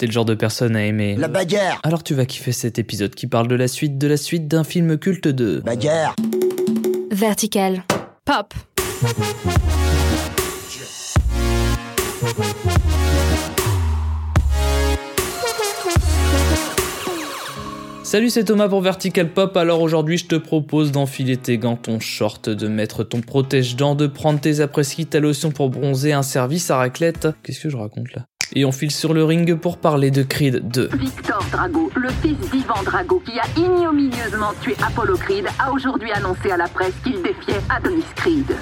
T'es le genre de personne à aimer. La bagarre Alors tu vas kiffer cet épisode qui parle de la suite de la suite d'un film culte de. Bagarre Vertical. Pop. Salut, c'est Thomas pour Vertical Pop. Alors aujourd'hui, je te propose d'enfiler tes gants, ton short, de mettre ton protège-dents, de prendre tes après-ski, ta lotion pour bronzer, un service à raclette. Qu'est-ce que je raconte là? Et on file sur le ring pour parler de Creed 2. Victor Drago, le fils d'Ivan Drago qui a ignominieusement tué Apollo Creed, a aujourd'hui annoncé à la presse qu'il défiait Adonis Creed.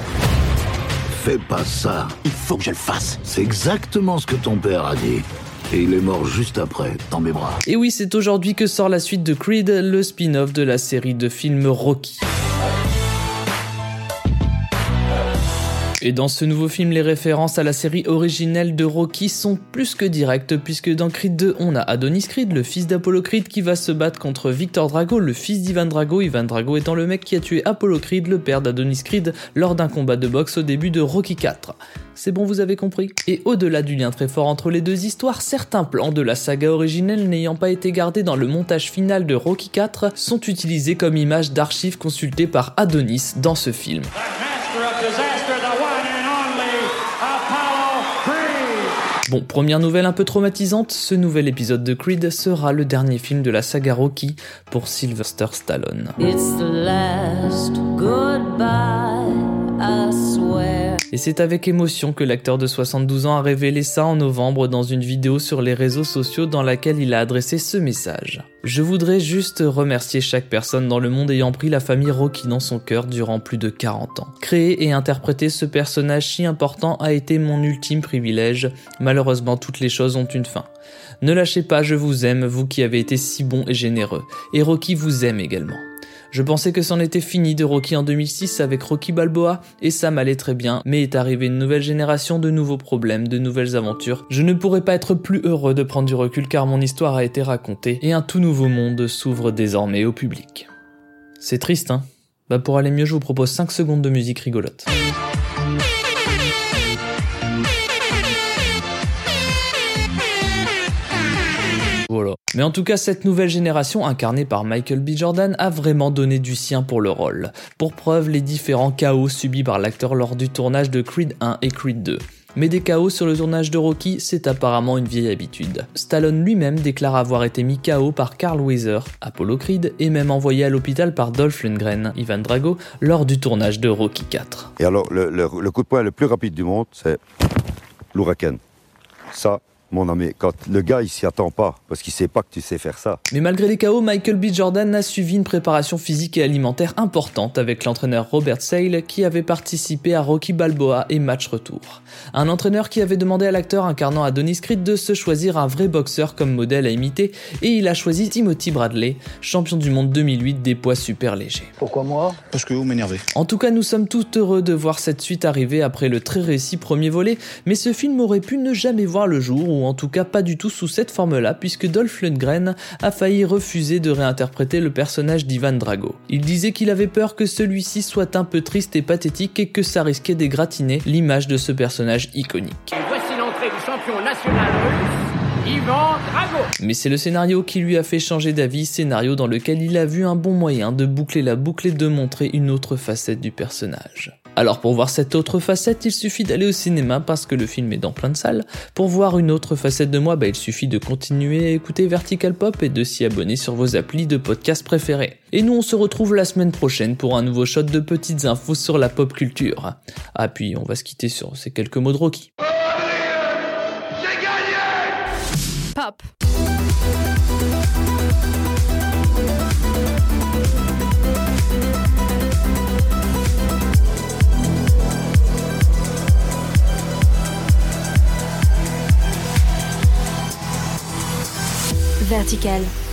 Fais pas ça. Il faut que je le fasse. C'est exactement ce que ton père a dit. Et il est mort juste après, dans mes bras. Et oui, c'est aujourd'hui que sort la suite de Creed, le spin-off de la série de films Rocky. Et dans ce nouveau film, les références à la série originelle de Rocky sont plus que directes, puisque dans Creed 2, on a Adonis Creed, le fils d'Apollo Creed, qui va se battre contre Victor Drago, le fils d'Ivan Drago, Ivan Drago étant le mec qui a tué Apollo Creed, le père d'Adonis Creed, lors d'un combat de boxe au début de Rocky 4. C'est bon, vous avez compris Et au-delà du lien très fort entre les deux histoires, certains plans de la saga originelle n'ayant pas été gardés dans le montage final de Rocky 4 sont utilisés comme images d'archives consultées par Adonis dans ce film. Bon, première nouvelle un peu traumatisante, ce nouvel épisode de Creed sera le dernier film de la saga Rocky pour Sylvester Stallone. Et c'est avec émotion que l'acteur de 72 ans a révélé ça en novembre dans une vidéo sur les réseaux sociaux dans laquelle il a adressé ce message. Je voudrais juste remercier chaque personne dans le monde ayant pris la famille Rocky dans son cœur durant plus de 40 ans. Créer et interpréter ce personnage si important a été mon ultime privilège. Malheureusement, toutes les choses ont une fin. Ne lâchez pas, je vous aime, vous qui avez été si bon et généreux. Et Rocky vous aime également. Je pensais que c'en était fini de Rocky en 2006 avec Rocky Balboa, et ça m'allait très bien, mais est arrivée une nouvelle génération de nouveaux problèmes, de nouvelles aventures. Je ne pourrais pas être plus heureux de prendre du recul car mon histoire a été racontée, et un tout nouveau monde s'ouvre désormais au public. C'est triste, hein? Bah pour aller mieux, je vous propose 5 secondes de musique rigolote. Mais en tout cas, cette nouvelle génération, incarnée par Michael B. Jordan, a vraiment donné du sien pour le rôle. Pour preuve, les différents chaos subis par l'acteur lors du tournage de Creed 1 et Creed 2. Mais des chaos sur le tournage de Rocky, c'est apparemment une vieille habitude. Stallone lui-même déclare avoir été mis KO par Carl Weiser, Apollo Creed, et même envoyé à l'hôpital par Dolph Lundgren, Ivan Drago, lors du tournage de Rocky 4. Et alors, le coup de poing le plus rapide du monde, c'est l'ouragan. Ça, mon ami, quand le gars, il s'y attend pas, parce qu'il sait pas que tu sais faire ça. Mais malgré les chaos, Michael B. Jordan a suivi une préparation physique et alimentaire importante avec l'entraîneur Robert Sale qui avait participé à Rocky Balboa et Match Retour. Un entraîneur qui avait demandé à l'acteur incarnant Adonis Creed de se choisir un vrai boxeur comme modèle à imiter et il a choisi Timothy Bradley, champion du monde 2008 des poids super légers. Pourquoi moi? Parce que vous m'énervez. En tout cas, nous sommes tout heureux de voir cette suite arriver après le très réussi premier volet, mais ce film aurait pu ne jamais voir le jour, ou en tout cas pas du tout sous cette forme-là, puisque Dolph Lundgren a failli refuser de réinterpréter le personnage d'Ivan Drago. Il disait qu'il avait peur que celui-ci soit un peu triste et pathétique et que ça risquait d'égratiner l'image de ce personnage iconique. Voici l'entrée du champion national russe, Ivan Drago. Mais c'est le scénario qui lui a fait changer d'avis, scénario dans lequel il a vu un bon moyen de boucler la boucle et de montrer une autre facette du personnage. Alors pour voir cette autre facette, il suffit d'aller au cinéma parce que le film est dans plein de salles. Pour voir une autre facette de moi, bah, il suffit de continuer à écouter Vertical Pop et de s'y abonner sur vos applis de podcast préférés. Et nous on se retrouve la semaine prochaine pour un nouveau shot de petites infos sur la pop culture. Ah puis on va se quitter sur ces quelques mots de Rocky. Pop. Vertical.